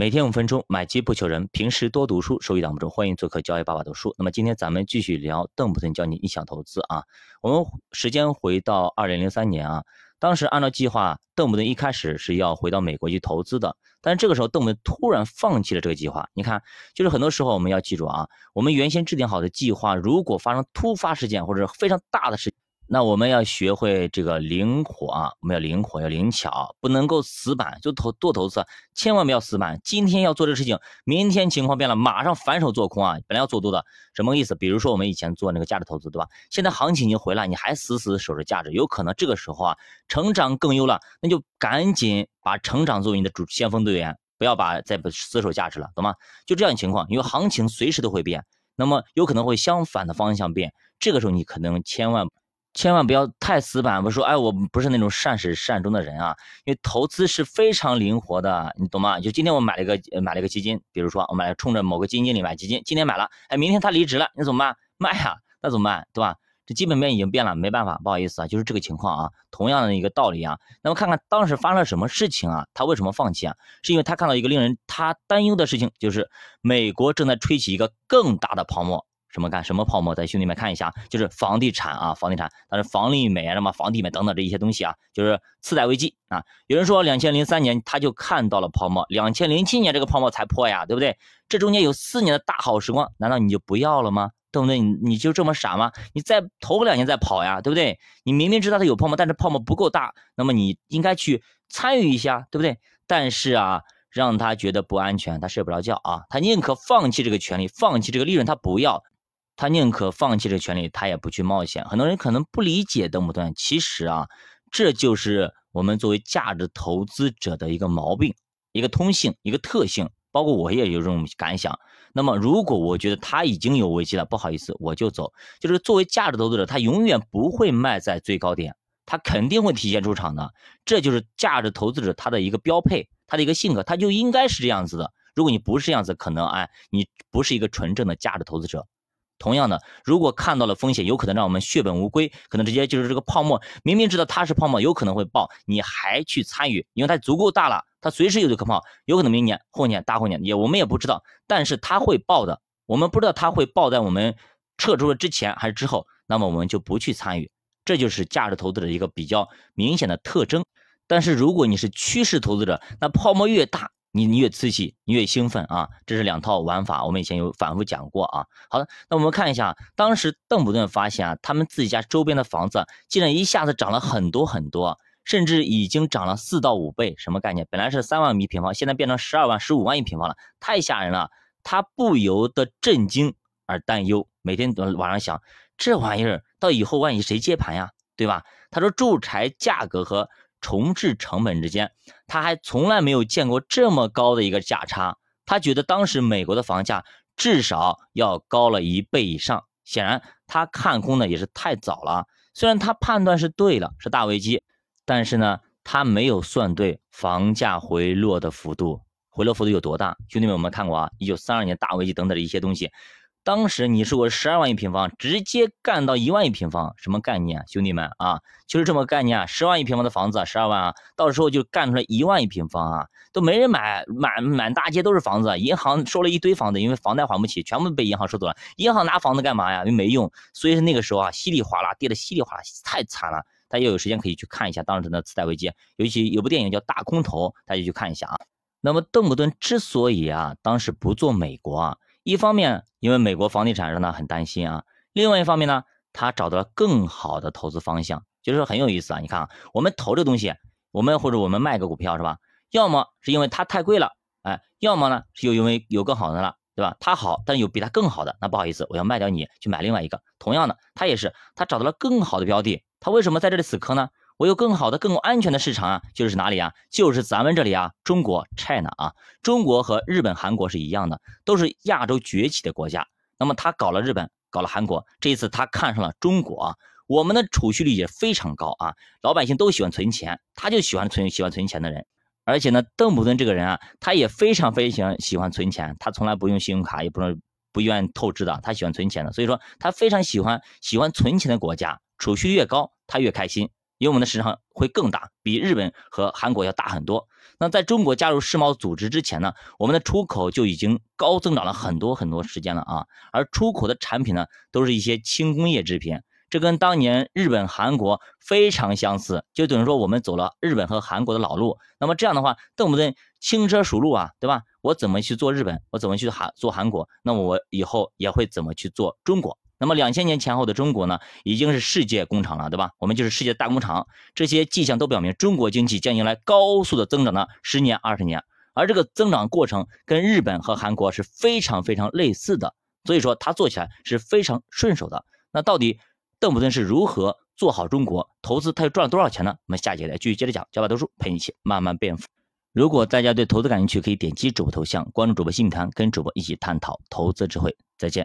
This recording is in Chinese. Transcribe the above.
每天五分钟，买基不求人。平时多读书，收益挡不住。欢迎做客交易爸爸读书。那么今天咱们继续聊邓普顿教你逆向投资啊。我们时间回到二零零三年啊，当时按照计划，邓普顿一开始是要回到美国去投资的，但是这个时候邓普顿突然放弃了这个计划。你看，就是很多时候我们要记住啊，我们原先制定好的计划，如果发生突发事件或者非常大的事。那我们要学会这个灵活啊，我们要灵活，要灵巧，不能够死板，就投多投资，千万不要死板。今天要做这个事情，明天情况变了，马上反手做空啊！本来要做多的，什么意思？比如说我们以前做那个价值投资，对吧？现在行情已经回来，你还死死守着价值，有可能这个时候啊，成长更优了，那就赶紧把成长作为你的主先锋队员，不要把再不死守价值了，懂吗？就这样情况，因为行情随时都会变，那么有可能会相反的方向变，这个时候你可能千万。千万不要太死板，不说，哎，我不是那种善始善终的人啊，因为投资是非常灵活的，你懂吗？就今天我买了一个买了一个基金，比如说我买了冲着某个基金经理买基金，今天买了，哎，明天他离职了，你怎么办？卖啊，那怎么办？对吧？这基本面已经变了，没办法，不好意思啊，就是这个情况啊，同样的一个道理啊。那么看看当时发生了什么事情啊？他为什么放弃啊？是因为他看到一个令人他担忧的事情，就是美国正在吹起一个更大的泡沫。什么干什么泡沫？在兄弟们看一下，就是房地产啊，房地产，但是房利美啊，什么房地美等等这一些东西啊，就是次贷危机啊。有人说，两千零三年他就看到了泡沫，两千零七年这个泡沫才破呀，对不对？这中间有四年的大好时光，难道你就不要了吗？对不对？你你就这么傻吗？你再头两年再跑呀，对不对？你明明知道它有泡沫，但是泡沫不够大，那么你应该去参与一下，对不对？但是啊，让他觉得不安全，他睡不着觉啊，他宁可放弃这个权利，放弃这个利润，他不要。他宁可放弃这权利，他也不去冒险。很多人可能不理解邓普顿，其实啊，这就是我们作为价值投资者的一个毛病、一个通性、一个特性。包括我也有这种感想。那么，如果我觉得他已经有危机了，不好意思，我就走。就是作为价值投资者，他永远不会卖在最高点，他肯定会提前出场的。这就是价值投资者他的一个标配，他的一个性格，他就应该是这样子的。如果你不是这样子，可能哎，你不是一个纯正的价值投资者。同样的，如果看到了风险，有可能让我们血本无归，可能直接就是这个泡沫，明明知道它是泡沫，有可能会爆，你还去参与，因为它足够大了，它随时有可能泡，有可能明年、后年、大后年也我们也不知道，但是它会爆的，我们不知道它会爆在我们撤出了之前还是之后，那么我们就不去参与，这就是价值投资的一个比较明显的特征。但是如果你是趋势投资者，那泡沫越大。你你越刺激，你越兴奋啊！这是两套玩法，我们以前有反复讲过啊。好的，那我们看一下，当时邓普顿发现啊，他们自己家周边的房子竟然一下子涨了很多很多，甚至已经涨了四到五倍。什么概念？本来是三万米平方，现在变成十二万、十五万一平方了，太吓人了。他不由得震惊而担忧，每天晚上想，这玩意儿到以后万一谁接盘呀？对吧？他说住宅价格和。重置成本之间，他还从来没有见过这么高的一个价差。他觉得当时美国的房价至少要高了一倍以上。显然，他看空的也是太早了。虽然他判断是对了，是大危机，但是呢，他没有算对房价回落的幅度，回落幅度有多大？兄弟们，我们看过啊，一九三二年大危机等等的一些东西。当时你说我十二万一平方，直接干到一万一平方，什么概念，兄弟们啊？就是这么概念啊！十万一平方的房子啊，十二万啊，到时候就干出来一万一平方啊，都没人买，满满大街都是房子，银行收了一堆房子，因为房贷还不起，全部被银行收走了。银行拿房子干嘛呀？又没用，所以说那个时候啊，稀里哗啦跌的稀里哗啦，太惨了。大家有时间可以去看一下当时的次贷危机，尤其有部电影叫《大空头》，大家去看一下啊。那么邓布顿之所以啊，当时不做美国啊。一方面，因为美国房地产让他很担心啊；另外一方面呢，他找到了更好的投资方向，就是很有意思啊。你看啊，我们投这东西，我们或者我们卖个股票是吧？要么是因为它太贵了，哎；要么呢是又因为有更好的了，对吧？它好，但有比它更好的，那不好意思，我要卖掉你去买另外一个。同样的，他也是，他找到了更好的标的，他为什么在这里死磕呢？我有更好的、更安全的市场啊，就是哪里啊？就是咱们这里啊，中国 China 啊，中国和日本、韩国是一样的，都是亚洲崛起的国家。那么他搞了日本，搞了韩国，这一次他看上了中国啊。我们的储蓄率也非常高啊，老百姓都喜欢存钱，他就喜欢存喜欢存钱的人。而且呢，邓普顿这个人啊，他也非常非常喜欢存钱，他从来不用信用卡，也不能不愿意透支的，他喜欢存钱的。所以说，他非常喜欢喜欢存钱的国家，储蓄越高，他越开心。因为我们的市场会更大，比日本和韩国要大很多。那在中国加入世贸组织之前呢，我们的出口就已经高增长了很多很多时间了啊。而出口的产品呢，都是一些轻工业制品，这跟当年日本、韩国非常相似，就等于说我们走了日本和韩国的老路。那么这样的话，邓不顿轻车熟路啊，对吧？我怎么去做日本？我怎么去韩做韩国？那么我以后也会怎么去做中国？那么两千年前后的中国呢，已经是世界工厂了，对吧？我们就是世界大工厂，这些迹象都表明中国经济将迎来高速的增长的十年、二十年，而这个增长过程跟日本和韩国是非常非常类似的，所以说它做起来是非常顺手的。那到底邓普顿是如何做好中国投资，他又赚了多少钱呢？我们下节来继续接着讲，教爸读书陪你一起慢慢变富。如果大家对投资感兴趣，可以点击主播头像，关注主播新米团，跟主播一起探讨投资智慧。再见。